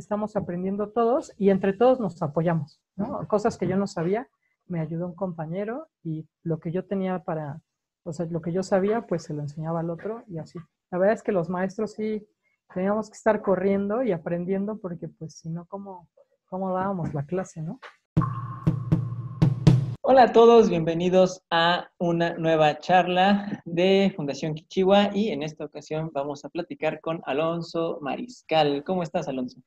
estamos aprendiendo todos y entre todos nos apoyamos, ¿no? Cosas que yo no sabía, me ayudó un compañero y lo que yo tenía para, o sea, lo que yo sabía, pues se lo enseñaba al otro y así. La verdad es que los maestros sí teníamos que estar corriendo y aprendiendo porque pues si no, ¿cómo, cómo dábamos la clase, no? Hola a todos, bienvenidos a una nueva charla de Fundación Kichiwa y en esta ocasión vamos a platicar con Alonso Mariscal. ¿Cómo estás, Alonso?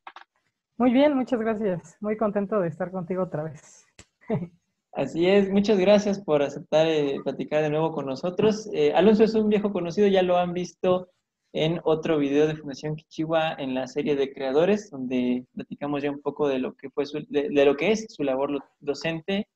Muy bien, muchas gracias. Muy contento de estar contigo otra vez. Así es, muchas gracias por aceptar eh, platicar de nuevo con nosotros. Eh, Alonso es un viejo conocido, ya lo han visto en otro video de Fundación Kichiwa en la serie de creadores, donde platicamos ya un poco de lo que fue de, lo que es su labor docente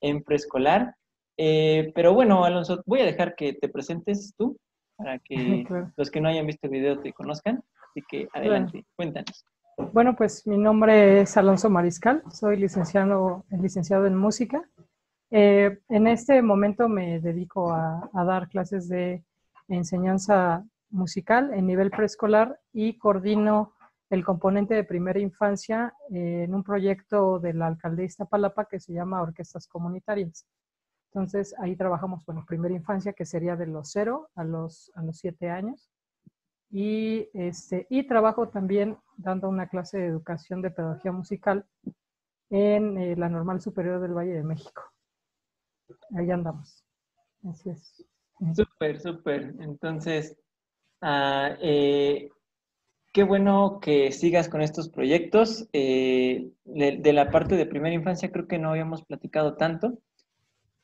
en preescolar. Eh, pero bueno, Alonso, voy a dejar que te presentes tú para que los que no hayan visto el video te conozcan. Así que adelante, cuéntanos. Bueno, pues mi nombre es Alonso Mariscal, soy licenciado, licenciado en música. Eh, en este momento me dedico a, dar clases de enseñanza musical en nivel preescolar y coordino el componente de primera infancia en un proyecto de la alcaldía Iztapalapa que se llama Orquestas Comunitarias. Entonces, ahí trabajamos, bueno, primera infancia, que sería de los cero a los, a los siete años. Y, este, y trabajo también dando una clase de educación de pedagogía musical en eh, la Normal Superior del Valle de México. Ahí andamos. Así es. Súper, súper. Entonces, ah, eh, qué bueno que sigas con estos proyectos. Eh, de, la parte de primera infancia creo que no habíamos platicado tanto,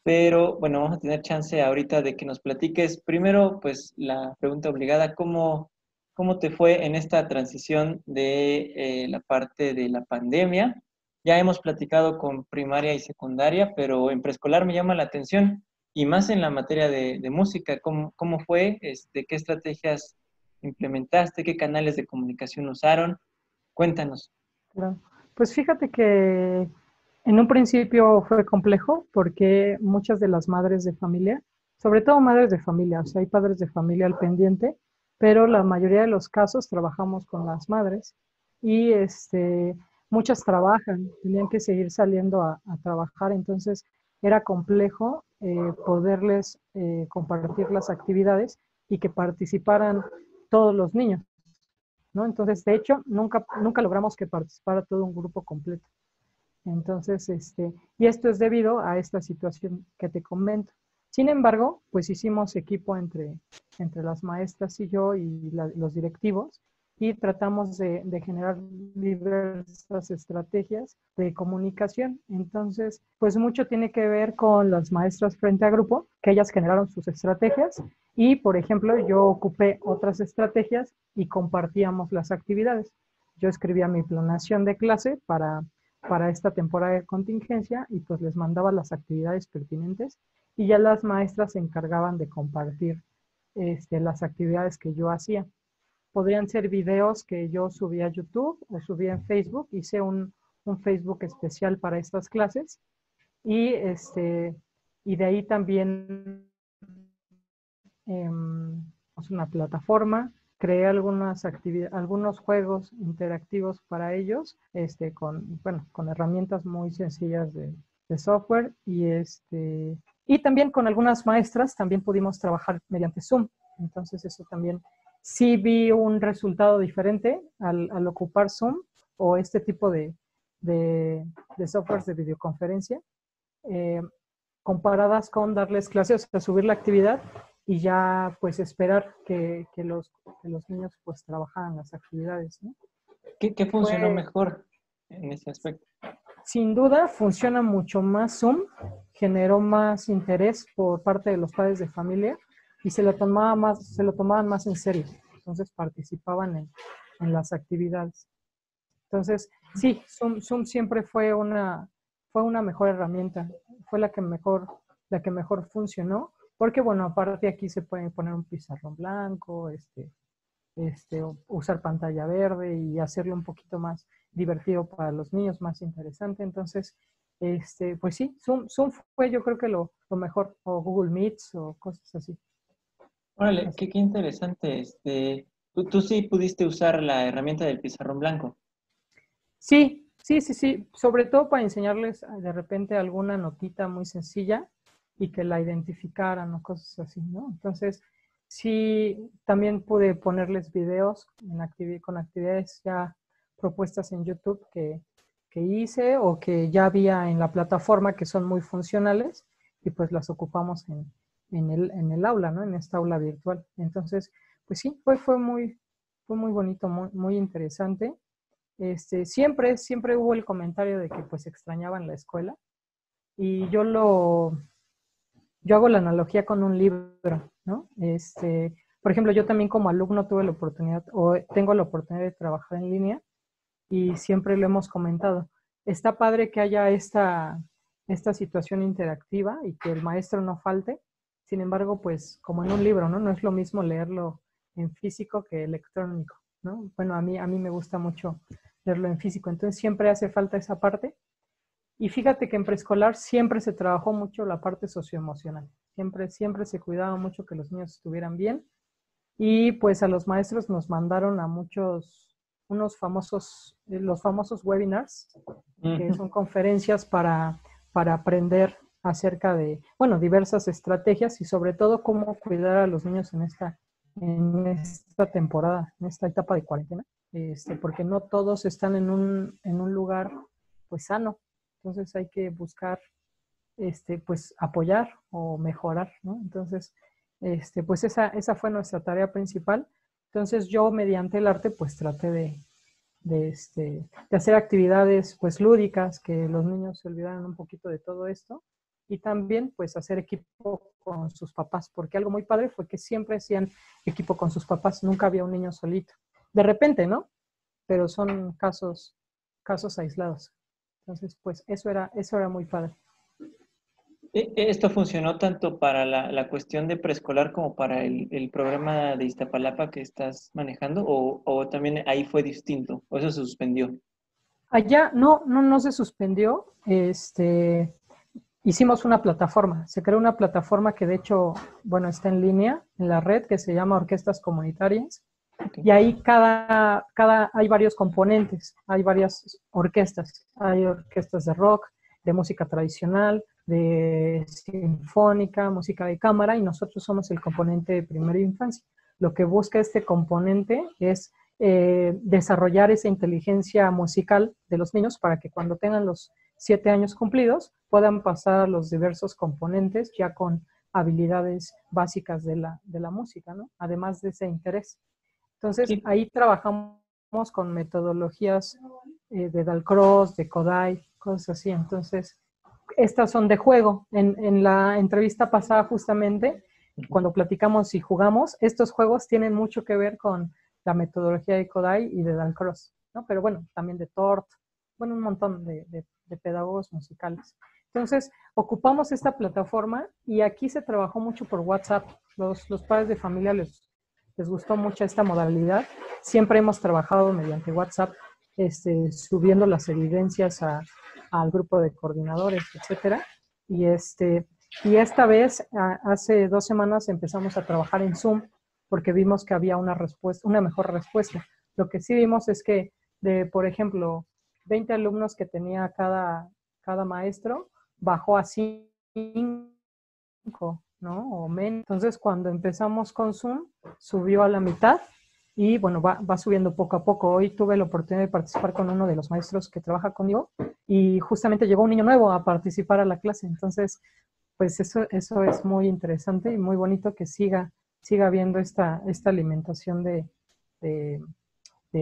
pero bueno, vamos a tener chance ahorita de que nos platiques primero, pues la pregunta obligada, ¿cómo, cómo te fue en esta transición de eh, la parte de la pandemia? Ya hemos platicado con primaria y secundaria, pero en preescolar me llama la atención y más en la materia de, música, ¿cómo, ¿cómo, fue? Este, ¿Qué estrategias implementaste? ¿Qué canales de comunicación usaron? Cuéntanos. Pues fíjate que en un principio fue complejo porque muchas de las madres de familia, sobre todo madres de familia, o sea, hay padres de familia al pendiente, pero la mayoría de los casos trabajamos con las madres y este, muchas trabajan, tenían que seguir saliendo a, trabajar, entonces era complejo eh, poderles eh, compartir las actividades y que participaran todos los niños. ¿no? Entonces, de hecho, nunca, nunca logramos que participara todo un grupo completo. Entonces, este, y esto es debido a esta situación que te comento. Sin embargo, pues hicimos equipo entre, entre las maestras y yo y los directivos y tratamos de, generar diversas estrategias de comunicación. Entonces, pues mucho tiene que ver con las maestras frente a grupo, que ellas generaron sus estrategias y, por ejemplo, yo ocupé otras estrategias y compartíamos las actividades. Yo escribía mi planación de clase para, para esta temporada de contingencia y pues les mandaba las actividades pertinentes y ya las maestras se encargaban de compartir este, las actividades que yo hacía podrían ser videos que yo subía a YouTube o subía en Facebook. Hice un, Facebook especial para estas clases. Y, este, y de ahí también eh, una plataforma. Creé algunas algunos juegos interactivos para ellos, este, con, bueno, con herramientas muy sencillas de, de software y este y también con algunas maestras también pudimos trabajar mediante Zoom. Entonces eso también sí vi un resultado diferente al, ocupar Zoom o este tipo de, de, softwares de videoconferencia, eh, comparadas con darles clases, o subir la actividad y ya pues esperar que, los, los, niños pues trabajaran las actividades. ¿Qué, funcionó mejor en ese aspecto? Sin duda funciona mucho más Zoom, generó más interés por parte de los padres de familia y se lo, tomaba más, se lo tomaban más en serio. Entonces participaban en, en las actividades. Entonces, sí, Zoom, Zoom, siempre fue una, fue una mejor herramienta, fue la que mejor, la que mejor funcionó, porque bueno, aparte aquí se puede poner un pizarrón blanco, este, este, usar pantalla verde y hacerlo un poquito más divertido para los niños, más interesante. Entonces, este, pues sí, Zoom, Zoom fue yo creo que lo, lo mejor, o Google Meets o cosas así. Órale, qué, qué interesante. Este, ¿tú, ¿tú, sí pudiste usar la herramienta del pizarrón blanco. Sí, sí, sí, sí, sobre todo para enseñarles eh, de repente alguna notita muy sencilla y que la identificaran o cosas así, ¿no? Entonces, sí, también pude ponerles videos en con actividades ya propuestas en YouTube que, que hice o que ya había en la plataforma que son muy funcionales y pues las ocupamos en, en, el, en el aula, ¿no? En esta aula virtual. Entonces, pues sí, fue, fue, muy, fue muy bonito, muy, muy interesante. Este, siempre, siempre hubo el comentario de que pues extrañaban la escuela y yo lo, yo hago la analogía con un libro, ¿no? Este, por ejemplo, yo también como alumno tuve la oportunidad o tengo la oportunidad de trabajar en línea y siempre lo hemos comentado. Está padre que haya esta, esta situación interactiva y que el maestro no falte. Sin embargo, pues como en un libro, ¿no? No es lo mismo leerlo en físico que electrónico, ¿no? Bueno, a mí, a mí me gusta mucho leerlo en físico, entonces siempre hace falta esa parte. Y fíjate que en preescolar siempre se trabajó mucho la parte socioemocional. Siempre, siempre se cuidaba mucho que los niños estuvieran bien. Y pues a los maestros nos mandaron a muchos unos famosos, eh, los famosos webinars, que son conferencias para, para aprender acerca de, bueno, diversas estrategias y sobre todo cómo cuidar a los niños en esta, en esta temporada, en esta etapa de cuarentena, este, porque no todos están en un, en un lugar pues sano. Entonces hay que buscar este, pues apoyar o mejorar, ¿no? Entonces, este, pues esa, esa fue nuestra tarea principal entonces yo mediante el arte pues traté de, de, este, de hacer actividades pues lúdicas, que los niños se olvidaran un poquito de todo esto y también pues hacer equipo con sus papás, porque algo muy padre fue que siempre hacían equipo con sus papás, nunca había un niño solito. De repente, ¿no? Pero son casos, casos aislados. Entonces, pues eso era, eso era muy padre. E, ¿Esto funcionó tanto para la, cuestión de preescolar como para el, programa de Iztapalapa que estás manejando? O, también ahí fue distinto? ¿O eso se suspendió? Allá no, no, no se suspendió. Este, hicimos una plataforma. Se creó una plataforma que de hecho, bueno, está en línea en la red que se llama Orquestas Comunitarias. Y ahí cada, cada, hay varios componentes, hay varias orquestas. Hay orquestas de rock, de música tradicional, de sinfónica, música de cámara y nosotros somos el componente de primera infancia. Lo que busca este componente es eh, desarrollar esa inteligencia musical de los niños para que cuando tengan los siete años cumplidos puedan pasar a los diversos componentes ya con habilidades básicas de la, de la música, ¿no? Además de ese interés. Entonces, ahí trabajamos con metodologías eh, de Dalcross, de Kodai, cosas así. Entonces, estas son de juego. En, la entrevista pasada justamente, cuando platicamos y jugamos, estos juegos tienen mucho que ver con la metodología de Kodai y de Dan Cross, ¿no? Pero bueno, también de Tort, bueno, un montón de, pedagogos musicales. Entonces, ocupamos esta plataforma y aquí se trabajó mucho por WhatsApp. Los, los padres de familia les, les gustó mucho esta modalidad. Siempre hemos trabajado mediante WhatsApp, este, subiendo las evidencias a, al grupo de coordinadores, etcétera. Y, este, y esta vez, hace dos semanas, empezamos a trabajar en Zoom porque vimos que había una respuesta, una mejor respuesta. Lo que sí vimos es que de, por ejemplo, 20 alumnos que tenía cada, cada maestro, bajó a 5, ¿no? O menos. Entonces, cuando empezamos con Zoom, subió a la mitad y bueno, va, va, subiendo poco a poco. Hoy tuve la oportunidad de participar con uno de los maestros que trabaja conmigo y justamente llegó un niño nuevo a participar a la clase. Entonces, pues eso, eso es muy interesante y muy bonito que siga, siga habiendo esta, esta alimentación de, de,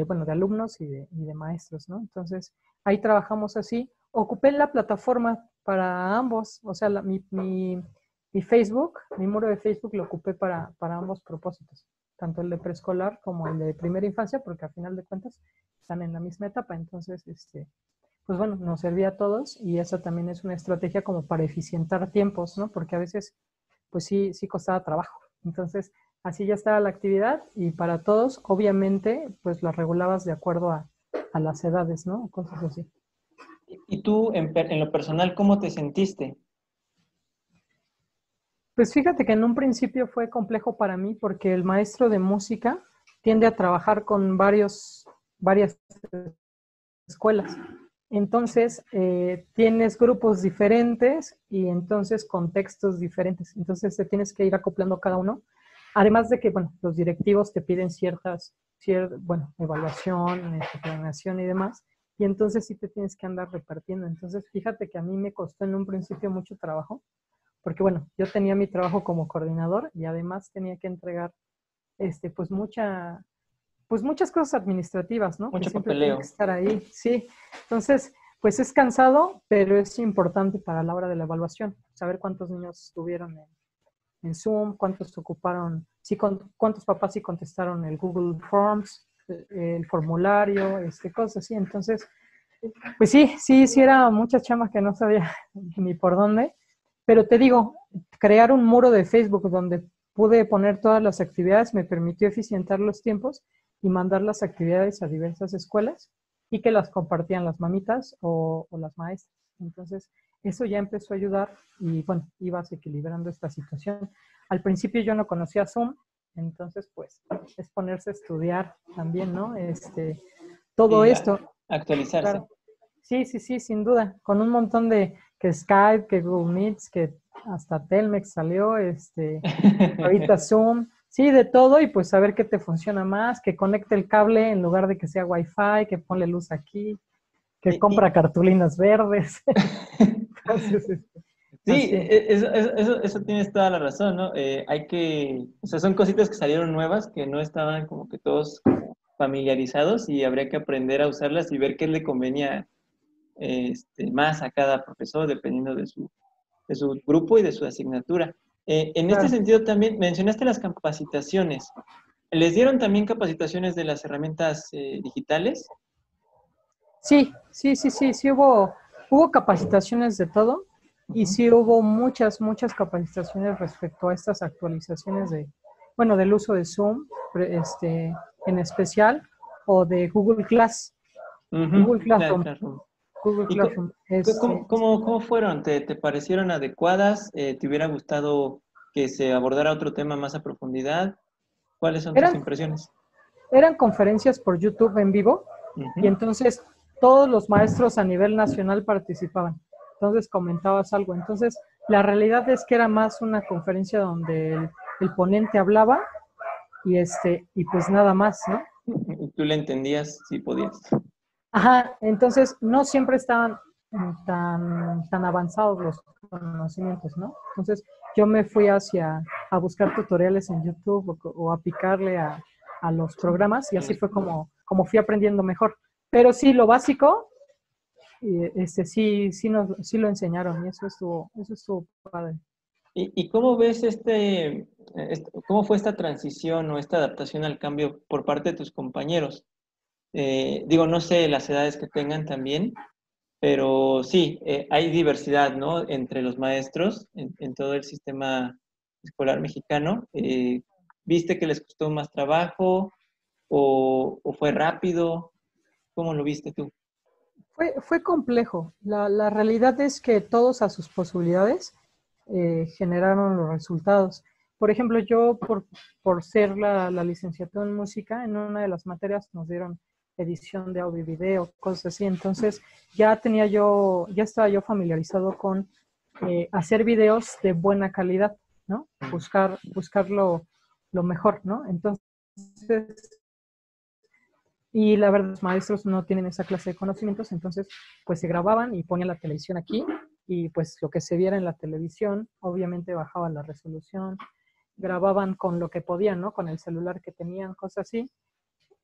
bueno, de alumnos y de, y de maestros, ¿no? Entonces, ahí trabajamos así. Ocupé la plataforma para ambos, o sea, mi, mi, mi, Facebook, mi muro de Facebook lo ocupé para, para ambos propósitos tanto el de preescolar como el de primera infancia, porque a final de cuentas están en la misma etapa. Entonces, este, pues bueno, nos servía a todos y esa también es una estrategia como para eficientar tiempos, ¿no? Porque a veces, pues sí, sí costaba trabajo. Entonces, así ya estaba la actividad y para todos, obviamente, pues la regulabas de acuerdo a, a las edades, ¿no? Cosas así. ¿Y tú, en, en lo personal, cómo te sentiste? Pues fíjate que en un principio fue complejo para mí porque el maestro de música tiende a trabajar con varios, varias escuelas. Entonces, eh, tienes grupos diferentes y entonces contextos diferentes. Entonces, te tienes que ir acoplando cada uno. Además de que, bueno, los directivos te piden ciertas, bueno, evaluación, este, planeación y demás. Y entonces sí te tienes que andar repartiendo. Entonces, fíjate que a mí me costó en un principio mucho trabajo, porque bueno, yo tenía mi trabajo como coordinador y además tenía que entregar, este, pues mucha, pues muchas cosas administrativas, ¿no? Mucho papeleo. estar ahí, sí. Entonces, pues es cansado, pero es importante para la hora de la evaluación, saber cuántos niños estuvieron en, Zoom, cuántos ocuparon, sí, cuántos papás sí contestaron el Google Forms, el formulario, este, cosas así. Entonces, pues sí, sí, sí era muchas chamas que no sabía ni por dónde, pero te digo, crear un muro de Facebook donde pude poner todas las actividades me permitió eficientar los tiempos y mandar las actividades a diversas escuelas y que las compartían las mamitas o, las maestras. Entonces, eso ya empezó a ayudar y bueno, ibas equilibrando esta situación. Al principio yo no conocía Zoom, entonces pues es ponerse a estudiar también, ¿no? Este, todo esto. Actualizarse. Sí, sí, sí, sin duda. Con un montón de que Skype, que Google Meets, que hasta Telmex salió, este, ahorita Zoom. Sí, de todo y pues saber qué te funciona más, que conecte el cable en lugar de que sea Wi-Fi, que ponle luz aquí, que compra cartulinas verdes. Sí, e, eso, eso, eso, tienes toda la razón, ¿no? Eh, hay que, o sea, son cositas que salieron nuevas, que no estaban como que todos familiarizados y habría que aprender a usarlas y ver qué le convenía este, más a cada profesor dependiendo de su, de su grupo y de su asignatura. Eh, en este sentido también mencionaste las capacitaciones. ¿Les dieron también capacitaciones de las herramientas eh, digitales? Sí, sí, sí, sí, sí hubo, hubo capacitaciones de todo y sí hubo muchas, muchas capacitaciones respecto a estas actualizaciones de, bueno, del uso de Zoom, este, en especial, o de Google Class. Google Classroom. Este, cómo, fueron? ¿Te, parecieron adecuadas? Eh, ¿Te hubiera gustado que se abordara otro tema más a profundidad? ¿Cuáles son tus impresiones? Eran conferencias por YouTube en vivo y entonces todos los maestros a nivel nacional participaban. Entonces comentabas algo. Entonces, la realidad es que era más una conferencia donde el, el ponente hablaba y este y pues nada más, ¿no? Y tú le entendías si podías. Ajá, entonces no siempre estaban tan, tan avanzados los conocimientos, ¿no? Entonces yo me fui hacia a buscar tutoriales en YouTube o, a picarle a, los programas y así fue como, como fui aprendiendo mejor. Pero sí, lo básico, este, sí, sí, nos, sí lo enseñaron y eso estuvo, eso estuvo padre. ¿Y, cómo ves este, este, cómo fue esta transición o esta adaptación al cambio por parte de tus compañeros? Eh, digo, no sé las edades que tengan también, pero sí, eh, hay diversidad, ¿no? Entre los maestros en, todo el sistema escolar mexicano. Eh, ¿Viste que les costó más trabajo o, fue rápido? ¿Cómo lo viste tú? Fue, fue complejo. La, realidad es que todos a sus posibilidades generaron los resultados. Por ejemplo, yo por, por ser la, la, licenciatura en música, en una de las materias nos dieron edición de audio video, cosas así. Entonces ya tenía yo, ya estaba yo familiarizado con eh, hacer videos de buena calidad, ¿no? Buscar, buscar lo, mejor, ¿no? Entonces, y la verdad, los maestros no tienen esa clase de conocimientos, entonces, pues se grababan y ponían la televisión aquí y pues lo que se viera en la televisión, obviamente bajaba la resolución, grababan con lo que podían, ¿no? Con el celular que tenían, cosas así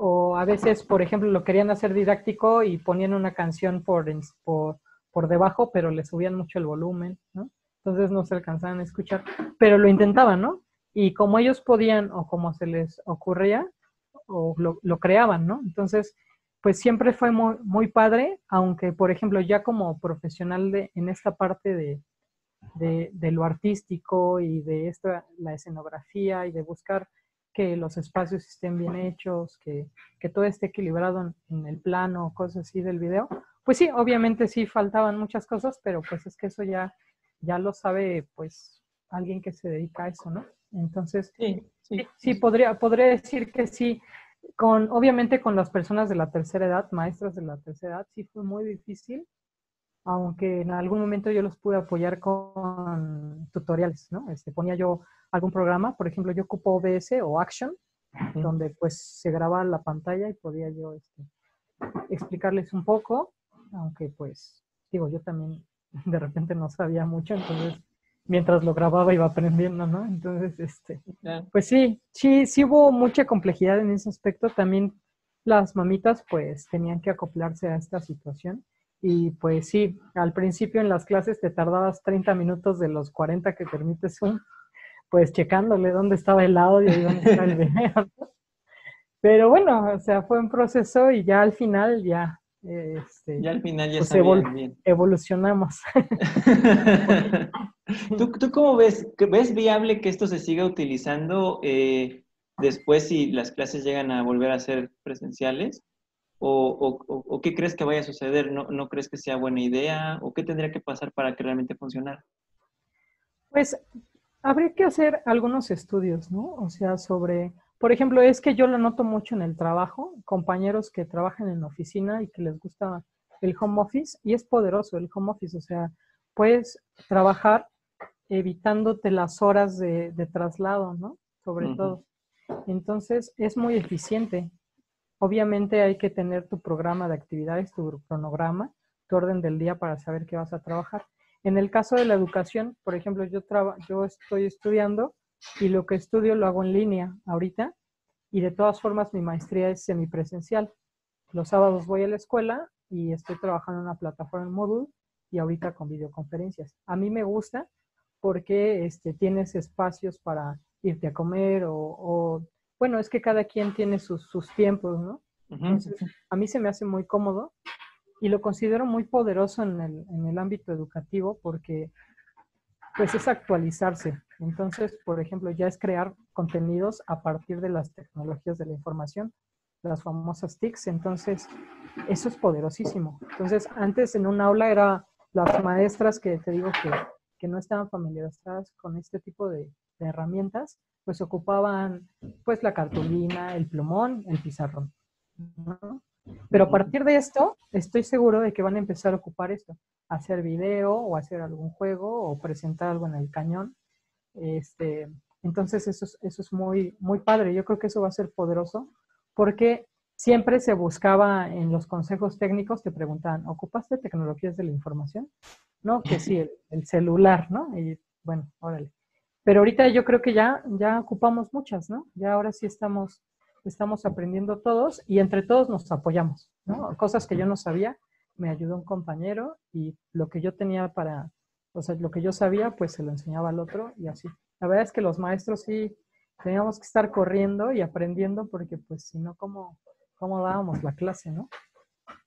o a veces, por ejemplo, lo querían hacer didáctico y ponían una canción por, por, por debajo, pero le subían mucho el volumen, ¿no? Entonces no se alcanzaban a escuchar, pero lo intentaban, ¿no? Y como ellos podían o como se les ocurría, o lo, lo creaban, ¿no? Entonces, pues siempre fue muy, muy, padre, aunque, por ejemplo, ya como profesional de, en esta parte de, de, de lo artístico y de esta, la escenografía y de buscar que los espacios estén bien hechos, que, todo esté equilibrado en, el plano, cosas así del video. Pues sí, obviamente sí faltaban muchas cosas, pero pues es que eso ya, ya lo sabe pues alguien que se dedica a eso, ¿no? Entonces, sí, sí, sí, podría, podría decir que sí, Con, obviamente con las personas de la tercera edad, maestras de la tercera edad, sí fue muy difícil, aunque en algún momento yo los pude apoyar con tutoriales, ¿no? Este, ponía yo algún programa, por ejemplo, yo ocupo OBS o Action, donde pues se graba la pantalla y podía yo este, explicarles un poco, aunque pues, digo, yo también de repente no sabía mucho, entonces mientras lo grababa iba aprendiendo, ¿no? Entonces, este, pues sí, sí, sí hubo mucha complejidad en ese aspecto. También las mamitas pues tenían que acoplarse a esta situación. Y pues sí, al principio en las clases te tardabas 30 minutos de los 40 que permite Zoom, pues checándole dónde estaba el audio y dónde estaba el video. Pero bueno, o sea, fue un proceso y ya al final ya este, ya al final ya pues bien. evolucionamos. ¿Tú, ¿Tú, cómo ves? ¿Ves viable que esto se siga utilizando eh, después si las clases llegan a volver a ser presenciales? ¿O, o, qué crees que vaya a suceder? ¿No, ¿No crees que sea buena idea? ¿O qué tendría que pasar para que realmente funcionara? Pues habría que hacer algunos estudios, ¿no? O sea, sobre por ejemplo, es que yo lo noto mucho en el trabajo, compañeros que trabajan en oficina y que les gusta el home office, y es poderoso el home office, o sea, puedes trabajar evitándote las horas de, traslado, ¿no? Sobre todo. Entonces, es muy eficiente. Obviamente hay que tener tu programa de actividades, tu cronograma, tu orden del día para saber qué vas a trabajar. En el caso de la educación, por ejemplo, yo, yo estoy estudiando y lo que estudio lo hago en línea ahorita y de todas formas mi maestría es semipresencial. Los sábados voy a la escuela y estoy trabajando en una plataforma en Moodle y ahorita con videoconferencias. A mí me gusta porque este, tienes espacios para irte a comer o, bueno, es que cada quien tiene sus, tiempos, ¿no? a mí se me hace muy cómodo y lo considero muy poderoso en el, en el ámbito educativo porque pues es actualizarse. Entonces, por ejemplo, ya es crear contenidos a partir de las tecnologías de la información, las famosas TICs. Entonces, eso es poderosísimo. Entonces, antes en un aula era las maestras que te digo que, que no estaban familiarizadas con este tipo de, herramientas, pues ocupaban pues la cartulina, el plumón, el pizarrón. Pero a partir de esto, estoy seguro de que van a empezar a ocupar esto, hacer video o hacer algún juego o presentar algo en el cañón. Este, entonces eso es, eso es muy, muy padre. Yo creo que eso va a ser poderoso porque siempre se buscaba en los consejos técnicos, te preguntaban, ¿ocupaste tecnologías de la información? No, que sí, el, celular, ¿no? Y bueno, órale. Pero ahorita yo creo que ya, ya ocupamos muchas, ¿no? Ya ahora sí estamos estamos aprendiendo todos y entre todos nos apoyamos, ¿no? Cosas que yo no sabía, me ayudó un compañero y lo que yo tenía para, o sea, lo que yo sabía, pues se lo enseñaba al otro y así. La verdad es que los maestros sí teníamos que estar corriendo y aprendiendo porque pues si no, ¿cómo, cómo dábamos la clase, no?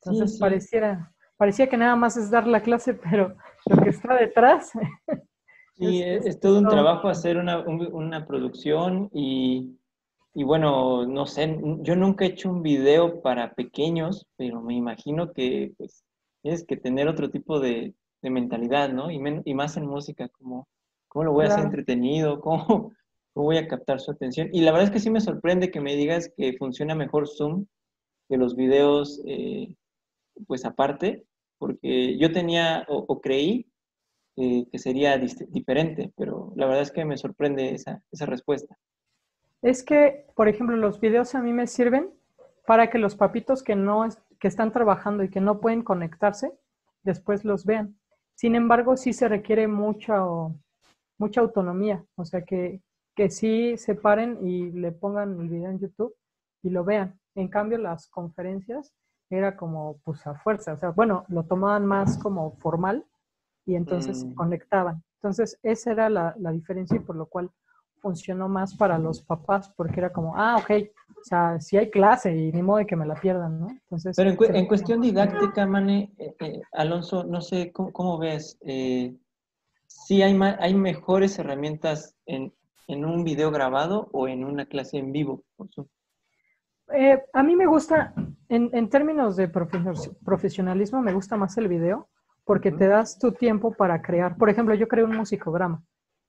Entonces pareciera, parecía que nada más es dar la clase, pero lo que está detrás... Sí, es, todo un trabajo hacer una, una producción y y bueno, no sé, yo nunca he hecho un video para pequeños, pero me imagino que pues tienes que tener otro tipo de, mentalidad, ¿no? Y, y, más en música, como cómo lo voy a hacer entretenido, ¿Cómo, cómo voy a captar su atención. Y la verdad es que sí me sorprende que me digas que funciona mejor Zoom que los videos, eh, pues aparte, porque yo tenía o, creí eh, que sería diferente, pero la verdad es que me sorprende esa, respuesta es que, por ejemplo, los videos a mí me sirven para que los papitos que no que están trabajando y que no pueden conectarse, después los vean. Sin embargo, sí se requiere mucha, mucha autonomía, o sea, que, que sí se paren y le pongan el video en YouTube y lo vean. En cambio, las conferencias era como, pues a fuerza, o sea, bueno, lo tomaban más como formal y entonces se mm. conectaban. Entonces, esa era la, la diferencia y por lo cual funcionó más para los papás porque era como, ah, ok, o sea, si hay clase y ni modo de que me la pierdan, ¿no? Entonces, Pero en, cuestión didáctica, Mane, eh, eh, Alonso, no sé cómo, ves, eh, si hay, hay mejores herramientas en, en, un video grabado o en una clase en vivo. A mí me gusta, en, en términos de profesionalismo, me gusta más el video porque te das tu tiempo para crear. Por ejemplo, yo creo un musicograma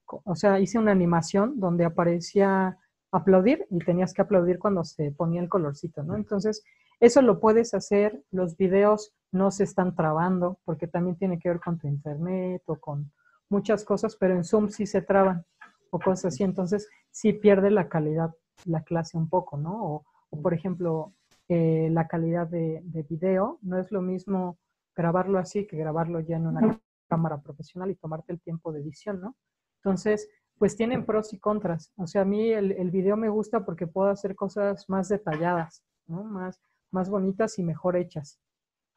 o sea, hice una animación donde aparecía aplaudir y tenías que aplaudir cuando se ponía el colorcito, ¿no? Entonces, eso lo puedes hacer, los videos no se están trabando porque también tiene que ver con tu internet o con muchas cosas, pero en Zoom sí se traban o cosas así, entonces sí pierde la calidad la clase un poco, ¿no? O, por ejemplo, eh, la calidad de, de, video, no es lo mismo grabarlo así que grabarlo ya en una cámara profesional y tomarte el tiempo de edición, ¿no? Entonces, pues tienen pros y contras. O sea, a mí el, el video me gusta porque puedo hacer cosas más detalladas, ¿no? Más, más bonitas y mejor hechas.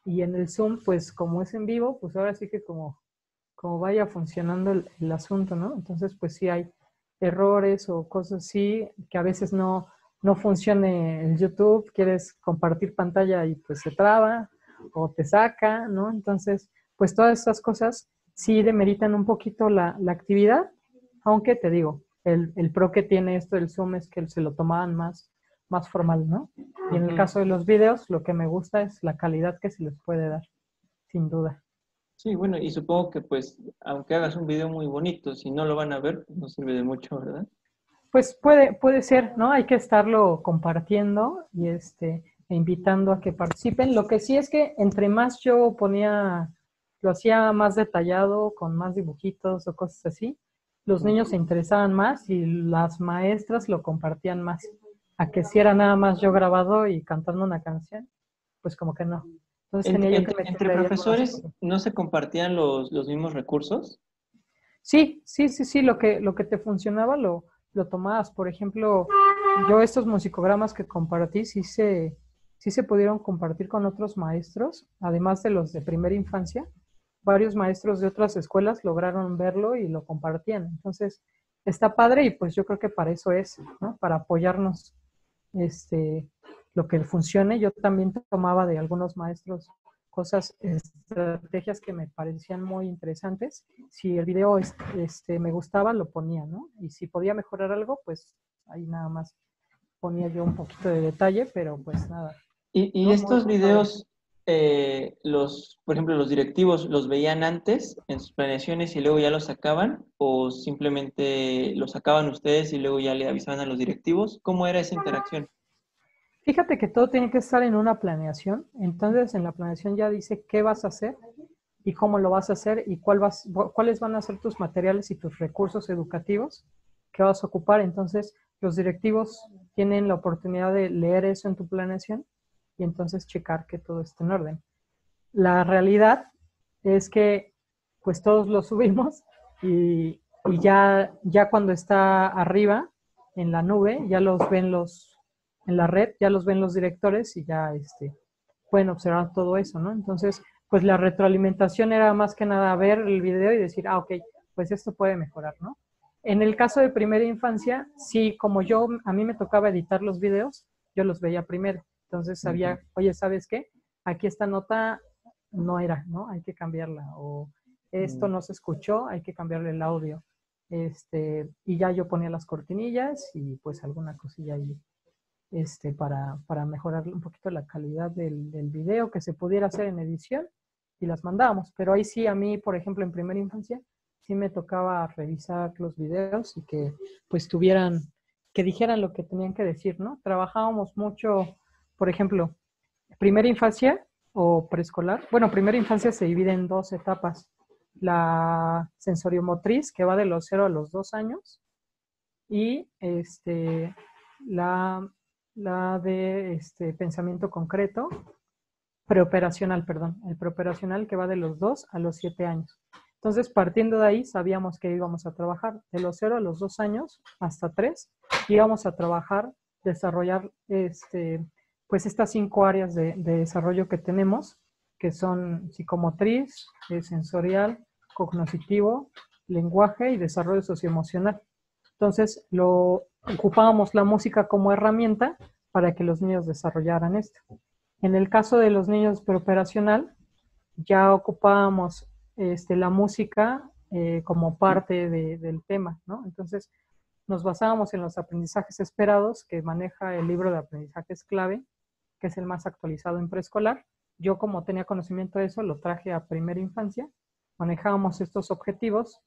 Y en el Zoom, pues como es en vivo, pues ahora sí que como, como vaya funcionando el, el asunto, ¿no? Entonces, pues sí hay errores o cosas así, que a veces no, no funcione el YouTube, quieres compartir pantalla y pues se traba o te saca, ¿no? Entonces, pues todas esas cosas sí demeritan un poquito la, la actividad, aunque te digo, el, el, pro que tiene esto del Zoom es que se lo tomaban más, más formal, ¿no? Y en el caso de los videos, lo que me gusta es la calidad que se les puede dar, sin duda. Sí, bueno, y supongo que pues, aunque hagas un video muy bonito, si no lo van a ver, pues no sirve de mucho, ¿verdad? Pues puede, puede ser, ¿no? Hay que estarlo compartiendo y este, e invitando a que participen. Lo que sí es que entre más yo ponía, lo hacía más detallado, con más dibujitos o cosas así, los niños se interesaban más y las maestras lo compartían más. A que si era nada más yo grabado y cantando una canción, pues como que no. Entonces, entre, profesores, ¿no se compartían los, los, mismos recursos? Sí, sí, sí, sí, lo que, lo que te funcionaba lo, lo tomabas. Por ejemplo, yo estos musicogramas que compartí sí se, sí se pudieron compartir con otros maestros, además de los de primera infancia. Varios maestros de otras escuelas lograron verlo y lo compartían. Entonces, está padre y pues yo creo que para eso es, ¿no? Para apoyarnos este, lo que funcione. Yo también tomaba de algunos maestros cosas, estrategias que me parecían muy interesantes. Si el video este, me gustaba, lo ponía, ¿no? Y si podía mejorar algo, pues ahí nada más ponía yo un poquito de detalle, pero pues nada. ¿Y, estos videos, eh, los, por ejemplo, los directivos, los veían antes en sus planeaciones y luego ya los sacaban? ¿O simplemente los sacaban ustedes y luego ya le avisaban a los directivos? ¿Cómo era esa interacción? Fíjate que todo tiene que estar en una planeación. Entonces, en la planeación ya dice qué vas a hacer y cómo lo vas a hacer y cuál vas, cuáles van a ser tus materiales y tus recursos educativos que vas a ocupar. Entonces, los directivos tienen la oportunidad de leer eso en tu planeación y entonces checar que todo esté en orden. La realidad es que pues todos lo subimos y, y ya, ya cuando está arriba en la nube, ya los ven los, en la red, ya los ven los directores y ya este, pueden observar todo eso, ¿no? Entonces, pues la retroalimentación era más que nada ver el video y decir, ah, ok, pues esto puede mejorar, ¿no? En el caso de primera infancia, sí, como yo, a mí me tocaba editar los videos, yo los veía primero. Entonces sabía, oye, ¿sabes qué? Aquí esta nota no era, ¿no? Hay que cambiarla. O esto no se escuchó, hay que cambiarle el audio. Este, y ya yo ponía las cortinillas y pues alguna cosilla ahí este, para, para mejorar un poquito la calidad del, video que se pudiera hacer en edición y las mandábamos. Pero ahí sí, a mí, por ejemplo, en primera infancia, sí me tocaba revisar los videos y que pues tuvieran, que dijeran lo que tenían que decir, ¿no? Trabajábamos mucho, por ejemplo, primera infancia o preescolar. Bueno, primera infancia se divide en dos etapas. La sensoriomotriz, que va de los 0 a los 2 años, y este, la la de este, pensamiento concreto, preoperacional, perdón, el preoperacional que va de los 2 a los 7 años. Entonces, partiendo de ahí, sabíamos que íbamos a trabajar de los 0 a los 2 años hasta 3, íbamos a trabajar, desarrollar este, pues estas cinco áreas de, desarrollo que tenemos, que son psicomotriz, sensorial, cognitivo, lenguaje y desarrollo socioemocional. Entonces, lo ocupábamos la música como herramienta para que los niños desarrollaran esto. En el caso de los niños preoperacional, ya ocupábamos este, la música eh, como parte del tema, ¿no? Entonces, nos basábamos en los aprendizajes esperados que maneja el libro de aprendizajes clave, que es el más actualizado en preescolar. Yo, como tenía conocimiento de eso, lo traje a primera infancia. Manejábamos estos objetivos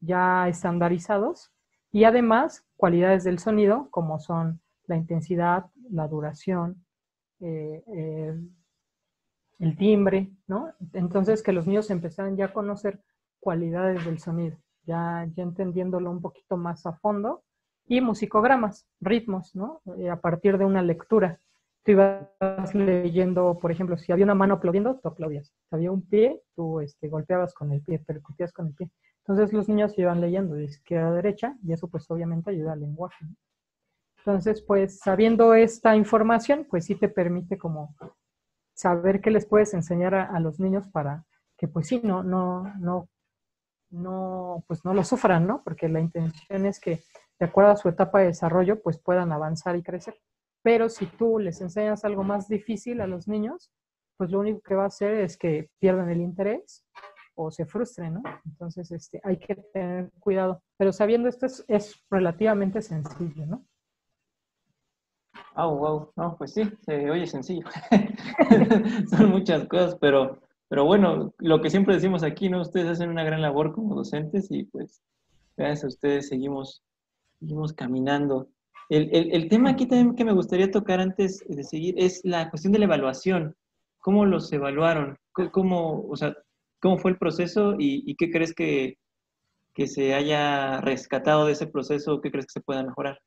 ya estandarizados Y además, cualidades del sonido, como son la intensidad, la duración, eh, eh, el timbre, ¿no? Entonces, que los niños empezaran ya a conocer cualidades del sonido, ya, ya entendiéndolo un poquito más a fondo, y musicogramas, ritmos, ¿no? Eh, a partir de una lectura. Tú ibas leyendo, por ejemplo, si había una mano aplaudiendo, tú aplaudías. Si había un pie, tú este, golpeabas con el pie, percutías con el pie. Entonces los niños iban leyendo de izquierda a derecha y eso pues obviamente ayuda al lenguaje. Entonces, pues sabiendo esta información, pues sí te permite como saber qué les puedes enseñar a, los niños para que pues sí, no, no, no, no, pues no lo sufran, ¿no? Porque la intención es que de acuerdo a su etapa de desarrollo, pues puedan avanzar y crecer. Pero si tú les enseñas algo más difícil a los niños, pues lo único que va a hacer es que pierdan el interés o se frustren, ¿no? Entonces, este, hay que tener cuidado. Pero sabiendo esto es, es relativamente sencillo, ¿no? Oh, wow, no, pues sí, se oye sencillo. Son muchas cosas, pero, pero bueno, lo que siempre decimos aquí, ¿no? Ustedes hacen una gran labor como docentes y pues gracias a ustedes seguimos, seguimos caminando. El, el, el tema aquí también que me gustaría tocar antes de seguir es la cuestión de la evaluación. ¿Cómo los evaluaron? ¿Cómo, o sea, cómo fue el proceso y, y qué crees que, que se haya rescatado de ese proceso? ¿Qué crees que se pueda mejorar?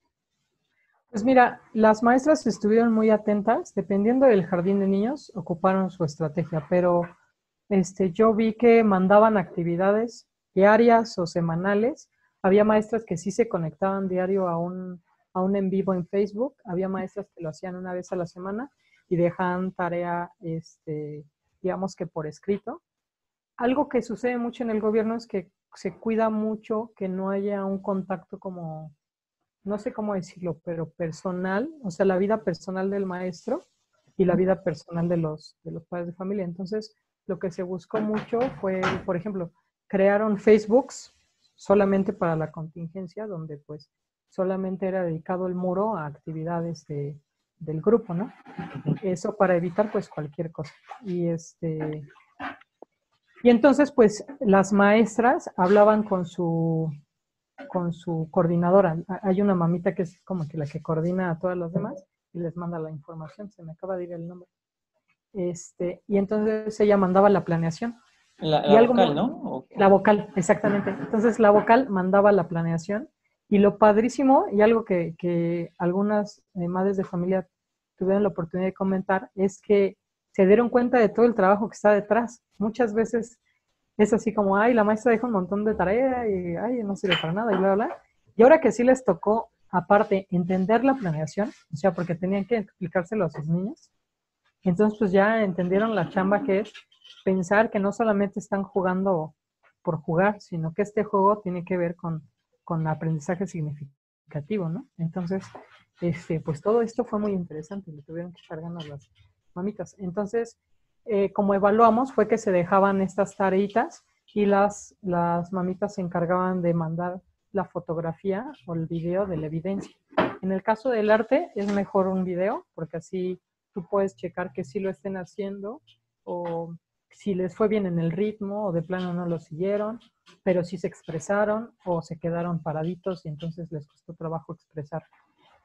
Pues mira, las maestras estuvieron muy atentas, dependiendo del jardín de niños, ocuparon su estrategia, pero este, yo vi que mandaban actividades diarias o semanales. Había maestras que sí se conectaban diario a un, a un en vivo en Facebook, había maestras que lo hacían una vez a la semana y dejaban tarea, este, digamos que por escrito. Algo que sucede mucho en el gobierno es que se cuida mucho que no haya un contacto como no sé cómo decirlo, pero personal, o sea, la vida personal del maestro y la vida personal de los, de los padres de familia. Entonces, lo que se buscó mucho fue, por ejemplo, crearon Facebooks solamente para la contingencia, donde pues solamente era dedicado el muro a actividades de, del grupo, ¿no? Eso para evitar pues cualquier cosa. Y este y entonces pues las maestras hablaban con su con su coordinadora. Hay una mamita que es como que la que coordina a todas las demás y les manda la información. Se me acaba de ir el nombre. Este, y entonces ella mandaba la planeación. La, vocal, ¿no? La vocal, exactamente. Entonces la vocal mandaba la planeación y lo padrísimo y algo que, que algunas eh, madres de familia tuvieron la oportunidad de comentar es que se dieron cuenta de todo el trabajo que está detrás. Muchas veces es así como, ay, la maestra deja un montón de tarea y, ay, no sirve para nada y bla, bla. Y ahora que sí les tocó, aparte, entender la planeación, o sea, porque tenían que explicárselo a sus niños, entonces pues ya entendieron la chamba que es pensar que no solamente están jugando por jugar, sino que este juego tiene que ver con, con aprendizaje significativo, ¿no? Entonces, este, pues todo esto fue muy interesante, le tuvieron que echar ganas las mamitas. Entonces, eh, como evaluamos fue que se dejaban estas tareitas y las, las mamitas se encargaban de mandar la fotografía o el video de la evidencia. En el caso del arte es mejor un video porque así tú puedes checar que sí lo estén haciendo o si les fue bien en el ritmo o de plano no lo siguieron, pero si se expresaron o se quedaron paraditos y entonces les costó trabajo expresar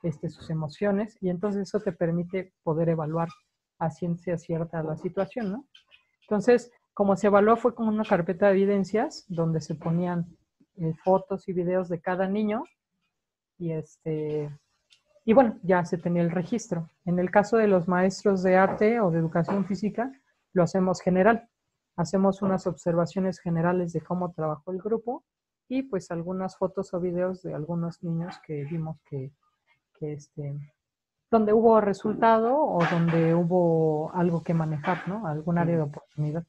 este, sus emociones y entonces eso te permite poder evaluar a ciencia cierta la situación, ¿no? Entonces, como se evaluó fue como una carpeta de evidencias donde se ponían eh, fotos y videos de cada niño y este y bueno, ya se tenía el registro. En el caso de los maestros de arte o de educación física, lo hacemos general. Hacemos unas observaciones generales de cómo trabajó el grupo y pues algunas fotos o videos de algunos niños que vimos que, que este, donde hubo resultado o donde hubo algo que manejar, ¿no? Algún área de oportunidad.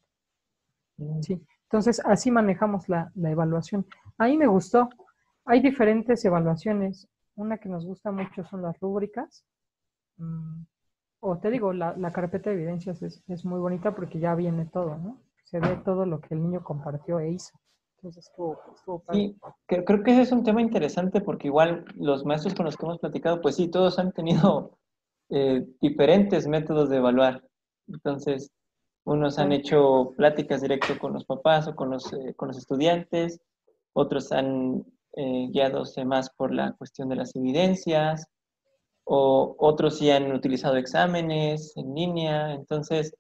Sí. Entonces, así manejamos la, evaluación. Ahí me gustó. Hay diferentes evaluaciones. Una que nos gusta mucho son las rúbricas. Mm, o te digo, la, carpeta de evidencias es, muy bonita porque ya viene todo, ¿no? Se ve todo lo que el niño compartió e hizo. Entonces estuvo, estuvo Sí, creo que ese es un tema interesante porque igual los maestros con los que hemos platicado, pues sí, todos han tenido eh, diferentes métodos de evaluar. Entonces, unos han hecho pláticas directo con los papás o con los, eh, con los estudiantes, otros han eh, guiados más por la cuestión de las evidencias, o otros sí han utilizado exámenes en línea. Entonces,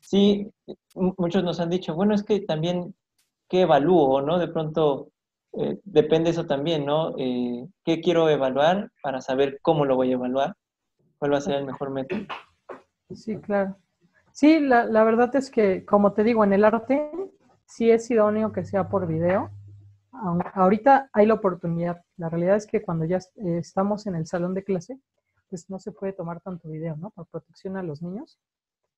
sí, muchos nos han dicho, bueno, es que también, ¿qué evalúo, no? De pronto, eh, depende eso también, ¿no? Eh, ¿Qué quiero evaluar para saber cómo lo voy a evaluar? ¿Cuál va a ser el mejor método? Sí, claro. Sí, la, la verdad es que, como te digo, en el arte sí es idóneo que sea por video. Ahorita hay la oportunidad. La realidad es que cuando ya estamos en el salón de clase, pues no se puede tomar tanto video, ¿no? Por protección a los niños.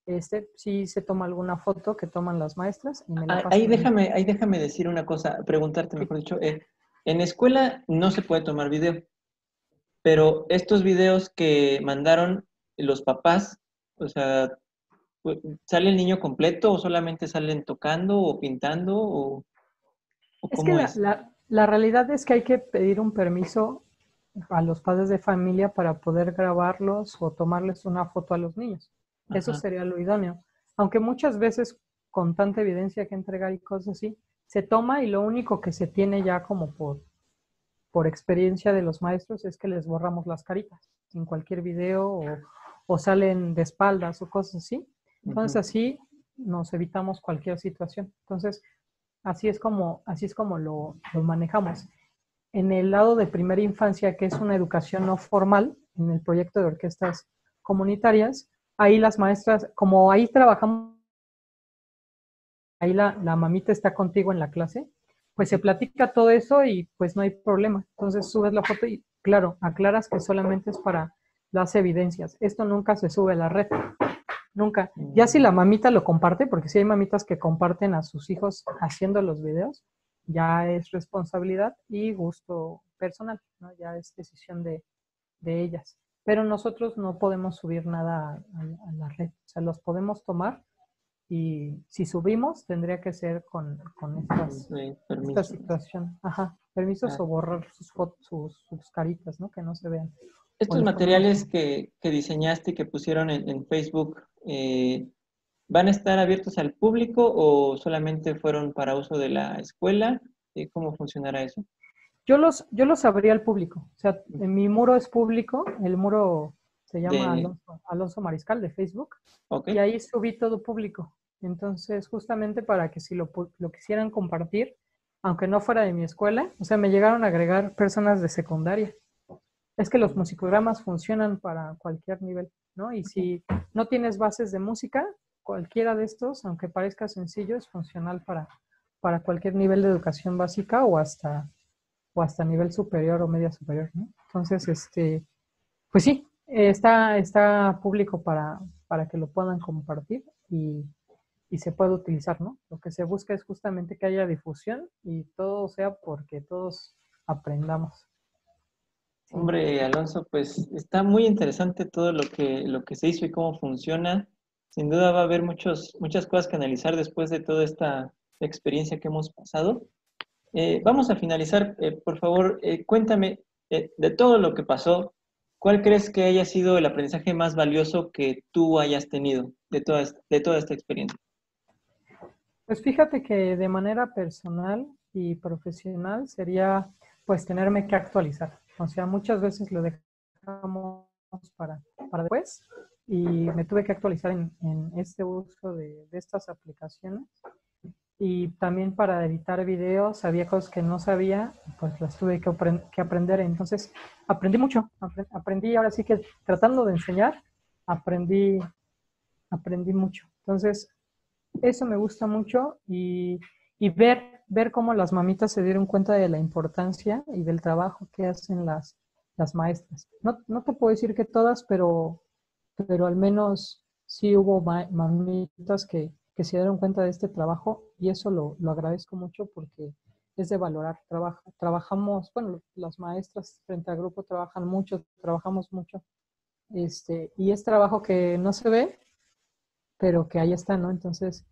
Este, sí se toma alguna foto que toman las maestras. Ah, ahí, déjame, ahí déjame decir una cosa, preguntarte, mejor dicho. Eh, en escuela no se puede tomar video, pero estos videos que mandaron los papás, o sea, ¿sale el niño completo o solamente salen tocando o pintando? O, es que la, realidad es que hay que pedir un permiso a los padres de familia para poder grabarlos o tomarles una foto a los niños. Eso sería lo idóneo. Aunque muchas veces con tanta evidencia que entregar y cosas así, se toma y lo único que se tiene ya como por, por experiencia de los maestros es que les borramos las caritas en cualquier video o, o salen de espaldas o cosas así. Entonces así nos evitamos cualquier situación. Entonces, así es como, así es como lo, lo manejamos en el lado de primera infancia, que es una educación no formal, en el proyecto de orquestas comunitarias, ahí las maestras, como ahí trabajamos, ahí la, mamita está contigo en la clase, pues se platica todo eso y pues no hay problema. Entonces subes la foto y claro, aclaras que solamente es para las evidencias. Esto nunca se sube a la red. Nunca. Ya si la mamita lo comparte, porque si hay mamitas que comparten a sus hijos haciendo los videos, ya es responsabilidad y gusto personal, ¿no? ya es decisión de, ellas. Pero nosotros no podemos subir nada a, la red, o sea, los podemos tomar y si subimos tendría que ser con, con estas, esta situación. Ajá, permisos o borrar sus, sus, sus, caritas, ¿no? Que no se vean. Estos materiales que, que, diseñaste y que pusieron en, en Facebook, eh, ¿Van a estar abiertos al público o solamente fueron para uso de la escuela? ¿Cómo funcionará eso? Yo los, yo los abría al público. O sea, mi muro es público, el muro se llama Alonso, Mariscal de Facebook. Y ahí subí todo público. Entonces, justamente para que si lo, lo, quisieran compartir, aunque no fuera de mi escuela, o sea, me llegaron a agregar personas de secundaria. Es que los musicogramas funcionan para cualquier nivel, ¿no? Y si no tienes bases de música, cualquiera de estos, aunque parezca sencillo, es funcional para, para cualquier nivel de educación básica o hasta, o hasta nivel superior o media superior. Entonces, este, pues sí, está, está público para, para que lo puedan compartir y, y se pueda utilizar, ¿no? Lo que se busca es justamente que haya difusión y todo sea porque todos aprendamos. Hombre, Alonso, pues está muy interesante todo lo que, lo que se hizo y cómo funciona sin duda va a haber muchos, muchas cosas que analizar después de toda esta experiencia que hemos pasado. Eh, vamos a finalizar. Eh, por favor, eh, cuéntame de todo lo que pasó, ¿cuál crees que haya sido el aprendizaje más valioso que tú hayas tenido de toda, esta experiencia? Pues fíjate que de manera personal y profesional sería pues tenerme que actualizar. O sea, muchas veces lo dejamos para, para después y me tuve que actualizar en, este uso de, estas aplicaciones. Y también para editar videos había cosas que no sabía, pues las tuve que, aprender. Entonces aprendí mucho, aprendí ahora sí que tratando de enseñar, aprendí, aprendí mucho. Entonces eso me gusta mucho y, y ver, ver cómo las mamitas se dieron cuenta de la importancia y del trabajo que hacen las, las maestras. No, no te puedo decir que todas, pero pero al menos sí hubo mamitas que, que se dieron cuenta de este trabajo y eso lo, lo agradezco mucho porque es de valorar. Trabaja, trabajamos, bueno, las maestras frente al grupo trabajan mucho, trabajamos mucho. Este, y es trabajo que no se ve, pero que ahí está, ¿no? Entonces,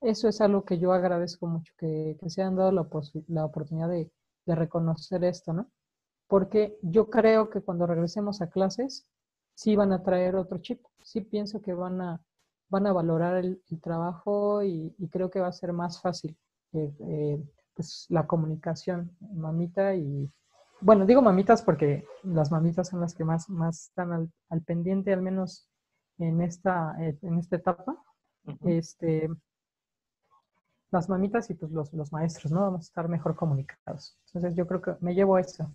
eso es algo que yo agradezco mucho, que, que se han dado la, la oportunidad de, de reconocer esto, ¿no? Porque yo creo que cuando regresemos a clases, sí van a traer otro chip. Sí pienso que van a, van a valorar el, trabajo y, creo que va a ser más fácil eh, eh, pues, la comunicación, mamita y, bueno, digo mamitas porque las mamitas son las que más, más están al, pendiente, al menos en esta, eh, en esta etapa. Este, las mamitas y pues los, los maestros, ¿no? Vamos a estar mejor comunicados. Entonces yo creo que me llevo eso.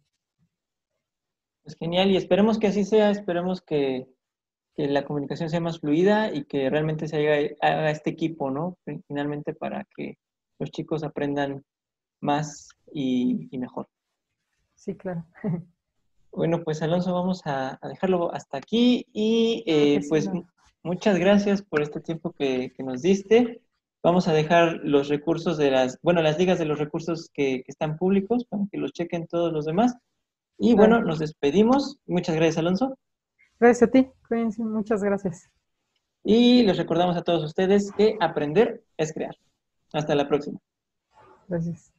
Pues genial, y esperemos que así sea, esperemos que, la comunicación sea más fluida y que realmente se haga, este equipo, ¿no? Finalmente para que los chicos aprendan más y, mejor. Sí, claro. Bueno, pues Alonso, vamos a, dejarlo hasta aquí y eh, pues muchas gracias por este tiempo que, nos diste. Vamos a dejar los recursos de las, bueno, las ligas de los recursos que, que están públicos para que los chequen todos los demás. Y bueno, nos despedimos. Muchas gracias, Alonso. Gracias a ti, Cuídense, muchas gracias. Y les recordamos a todos ustedes que aprender es crear. Hasta la próxima. Gracias.